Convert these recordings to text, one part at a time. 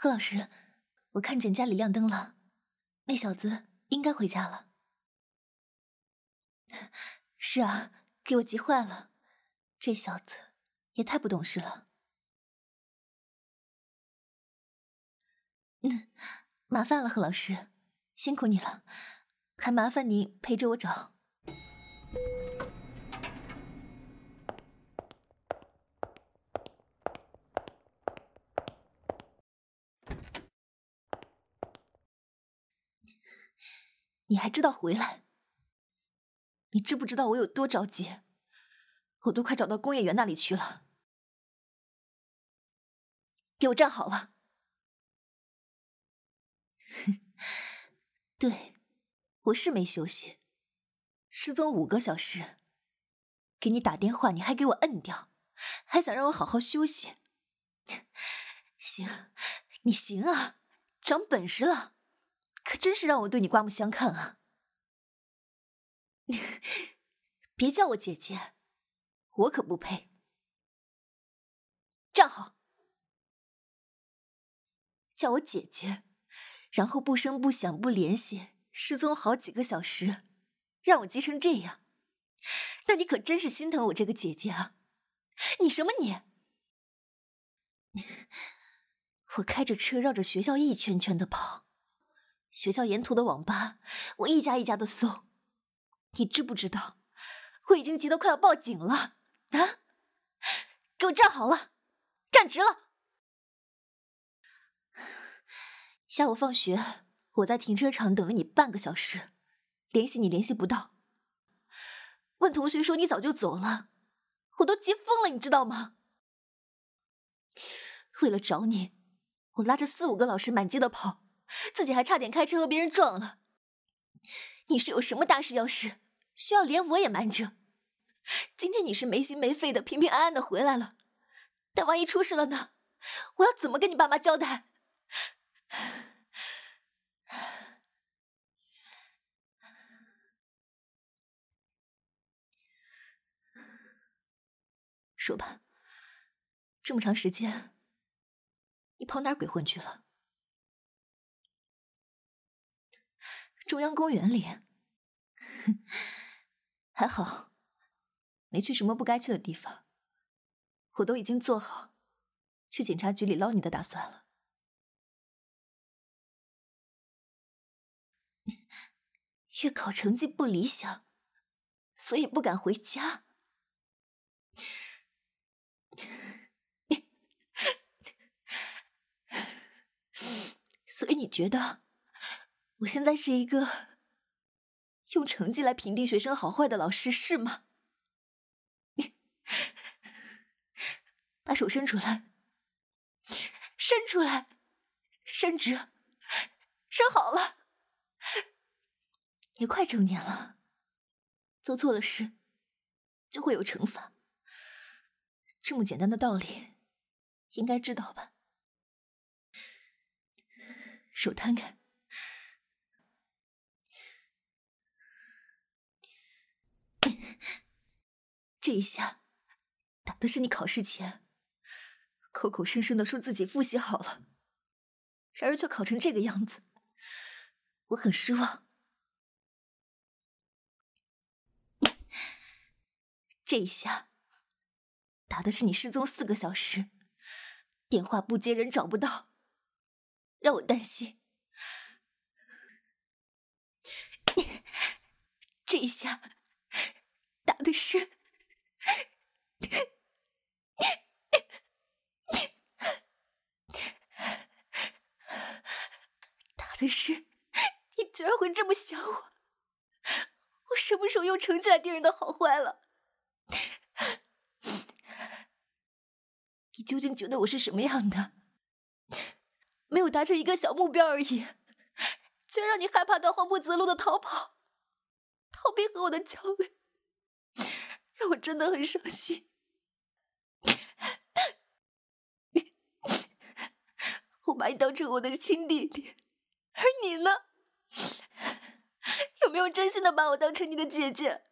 贺老师，我看见家里亮灯了，那小子应该回家了。是啊，给我急坏了，这小子也太不懂事了。嗯，麻烦了，贺老师，辛苦你了，还麻烦您陪着我找。你还知道回来？你知不知道我有多着急？我都快找到工业园那里去了。给我站好了！对，我是没休息，失踪五个小时。给你打电话，你还给我摁掉，还想让我好好休息？行，你行啊，长本事了。可真是让我对你刮目相看啊！别叫我姐姐，我可不配。站好，叫我姐姐，然后不声不响不联系，失踪好几个小时，让我急成这样，那你可真是心疼我这个姐姐啊！你什么你？我开着车绕着学校一圈圈的跑。学校沿途的网吧，我一家一家的搜。你知不知道，我已经急得快要报警了啊！给我站好了，站直了。下午放学，我在停车场等了你半个小时，联系你联系不到。问同学说你早就走了，我都急疯了，你知道吗？为了找你，我拉着四五个老师满街的跑。自己还差点开车和别人撞了。你是有什么大事要事，需要连我也瞒着？今天你是没心没肺的平平安安的回来了，但万一出事了呢？我要怎么跟你爸妈交代？说吧，这么长时间，你跑哪鬼混去了？中央公园里，还好，没去什么不该去的地方。我都已经做好去警察局里捞你的打算了。月考成绩不理想，所以不敢回家。所以你觉得？我现在是一个用成绩来评定学生好坏的老师，是吗？你把手伸出来，伸出来，伸直，伸好了。也快成年了，做错了事就会有惩罚，这么简单的道理，应该知道吧？手摊开。这一下打的是你考试前口口声声的说自己复习好了，然而却考成这个样子，我很失望。这一下打的是你失踪四个小时，电话不接人找不到，让我担心。这一下打的是，打的是，你居然会这么想我，我什么时候又成起来敌人的好坏了？你究竟觉得我是什么样的？没有达成一个小目标而已，居然让你害怕到慌不择路的逃跑，逃避和我的交流，让我真的很伤心。我把你当成我的亲弟弟，而你呢？有没有真心的把我当成你的姐姐？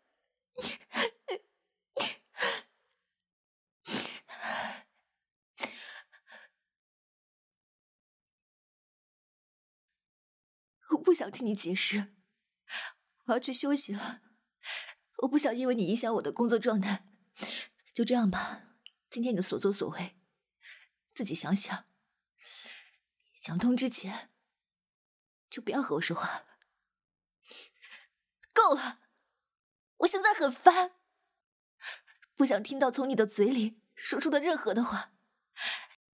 我不想听你解释，我要去休息了。我不想因为你影响我的工作状态。就这样吧，今天你的所作所为，自己想想。想通之前，就不要和我说话了。够了，我现在很烦，不想听到从你的嘴里说出的任何的话。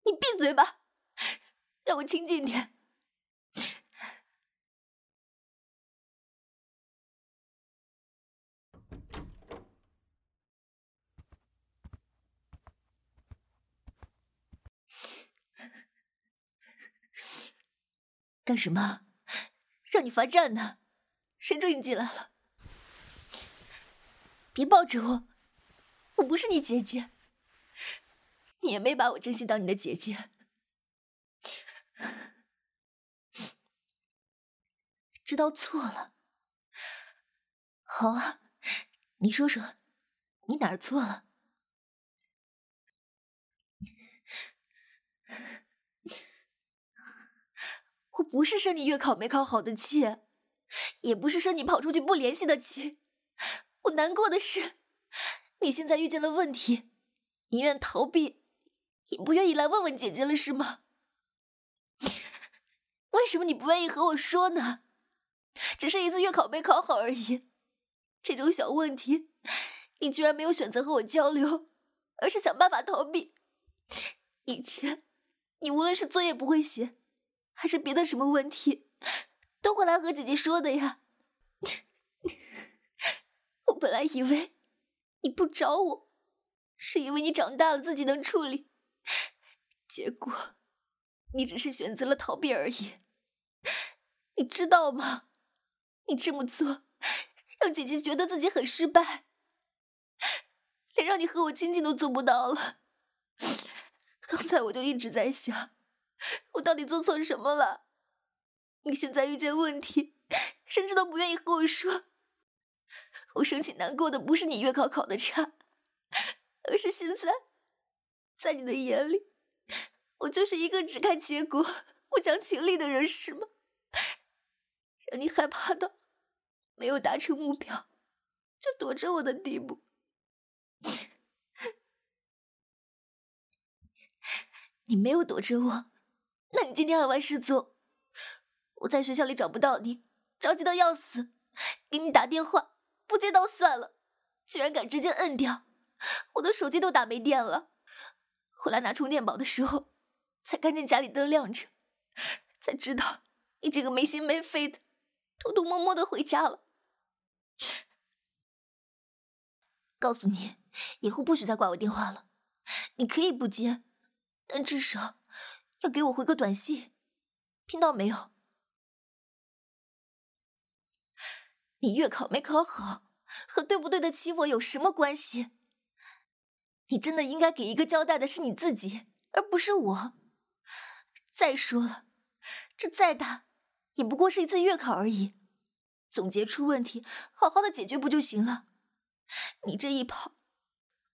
你闭嘴吧，让我清静点。干什么？让你罚站呢？谁准你进来了？别抱着我，我不是你姐姐，你也没把我真心当你的姐姐。知道错了。好啊，你说说，你哪儿错了？我不是生你月考没考好的气，也不是生你跑出去不联系的气。我难过的是，你现在遇见了问题，宁愿逃避，也不愿意来问问姐姐了，是吗？为什么你不愿意和我说呢？只是一次月考没考好而已，这种小问题，你居然没有选择和我交流，而是想办法逃避。以前，你无论是作业不会写，还是别的什么问题，都会来和姐姐说的呀。我本来以为你不找我，是因为你长大了自己能处理，结果你只是选择了逃避而已。你知道吗？你这么做，让姐姐觉得自己很失败，连让你和我亲近都做不到了。刚才我就一直在想。我到底做错什么了？你现在遇见问题，甚至都不愿意和我说。我生气难过的不是你月考考的差，而是现在，在你的眼里，我就是一个只看结果、不讲情理的人，是吗？让你害怕到没有达成目标就躲着我的地步。你没有躲着我。那你今天还玩失踪？我在学校里找不到你，着急到要死，给你打电话不接倒算了，居然敢直接摁掉，我的手机都打没电了。回来拿充电宝的时候，才看见家里灯亮着，才知道你这个没心没肺的，偷偷摸摸的回家了。告诉你，以后不许再挂我电话了，你可以不接，但至少。要给我回个短信，听到没有？你月考没考好，和对不对得起我有什么关系？你真的应该给一个交代的是你自己，而不是我。再说了，这再大，也不过是一次月考而已，总结出问题，好好的解决不就行了？你这一跑，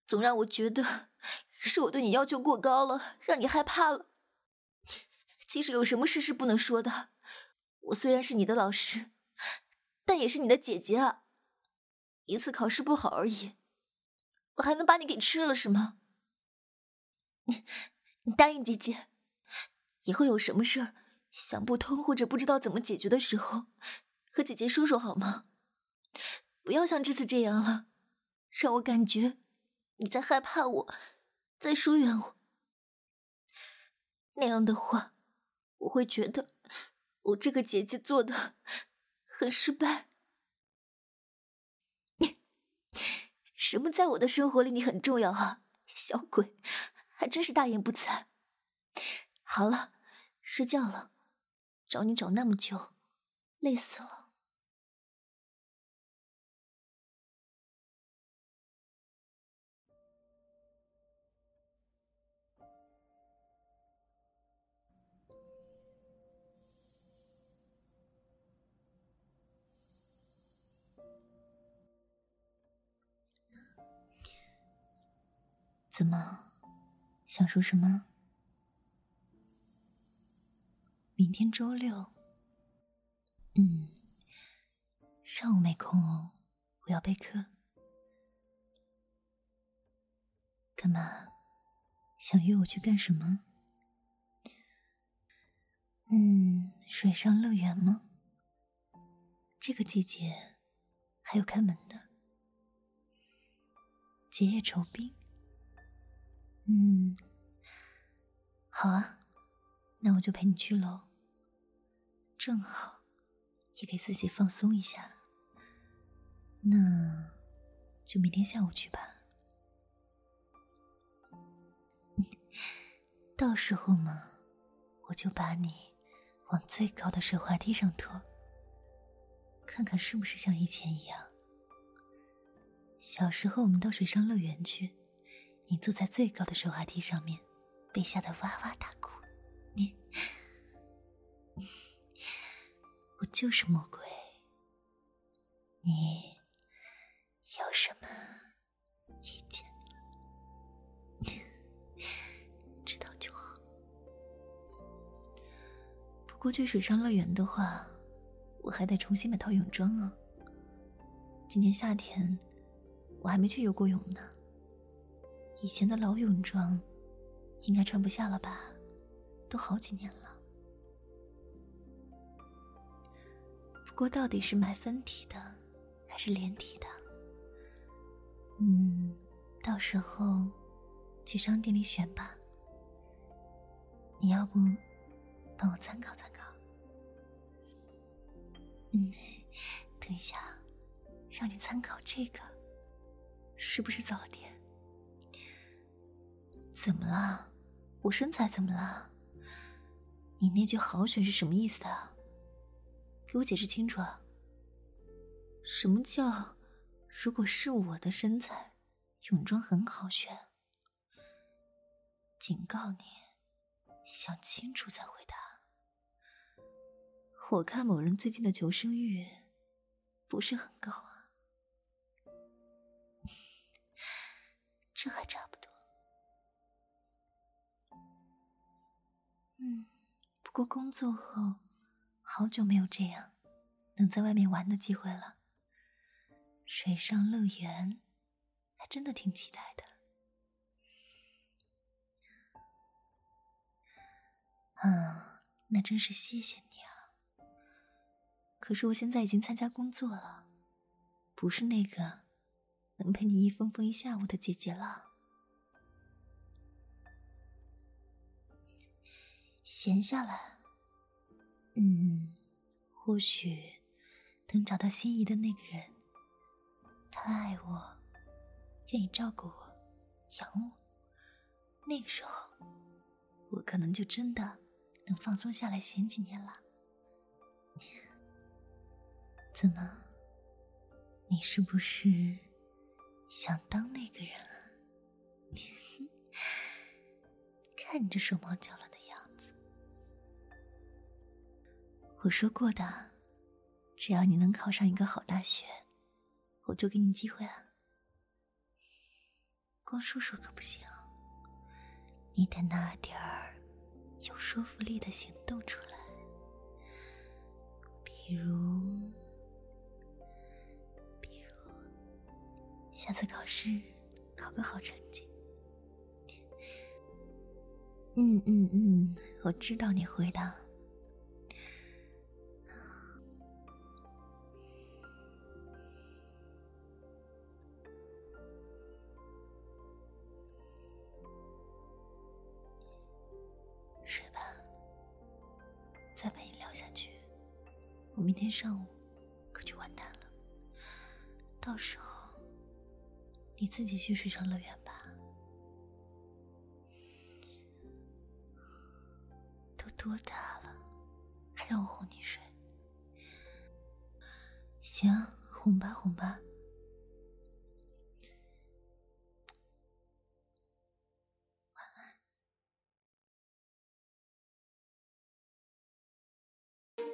总让我觉得是我对你要求过高了，让你害怕了。其实有什么事是不能说的？我虽然是你的老师，但也是你的姐姐啊。一次考试不好而已，我还能把你给吃了是吗？你，你答应姐姐，以后有什么事儿想不通或者不知道怎么解决的时候，和姐姐说说好吗？不要像这次这样了，让我感觉你在害怕我，在疏远我。那样的话，我会觉得我这个姐姐做的很失败。什么在我的生活里你很重要啊？小鬼，还真是大言不惭。好了，睡觉了，找你找那么久，累死了。怎么，想说什么？明天周六，嗯，上午没空哦，我要备课。干嘛？想约我去干什么？嗯，水上乐园吗？这个季节还有开门的，结业酬宾。嗯，好啊，那我就陪你去喽。正好，也给自己放松一下。那就明天下午去吧。到时候嘛，我就把你往最高的水滑梯上拖，看看是不是像以前一样。小时候我们到水上乐园去。你坐在最高的水滑梯上面，被吓得哇哇大哭。你，我就是魔鬼。你有什么意见？知道就好。不过去水上乐园的话，我还得重新买套泳装啊。今年夏天我还没去游过泳呢。以前的老泳装，应该穿不下了吧？都好几年了。不过到底是买分体的，还是连体的？嗯，到时候去商店里选吧。你要不帮我参考参考？嗯，等一下，让你参考这个，是不是早了点？怎么了？我身材怎么了？你那句“好选”是什么意思啊？给我解释清楚！什么叫“如果是我的身材，泳装很好选”？警告你，想清楚再回答。我看某人最近的求生欲不是很高啊，这还差不嗯，不过工作后，好久没有这样能在外面玩的机会了。水上乐园，还真的挺期待的。啊，那真是谢谢你啊！可是我现在已经参加工作了，不是那个能陪你一疯疯一下午的姐姐了。闲下来，嗯，或许等找到心仪的那个人，他爱我，愿意照顾我，养我，那个时候，我可能就真的能放松下来闲几年了。怎么？你是不是想当那个人啊？看你这手忙脚乱我说过的，只要你能考上一个好大学，我就给你机会啊。光说说可不行，你得拿点儿有说服力的行动出来。比如，比如，下次考试考个好成绩。嗯嗯嗯，我知道你会的。再陪你聊下去，我明天上午可就完蛋了。到时候你自己去水上乐园吧。都多大了，还让我哄你睡？行，哄吧哄吧。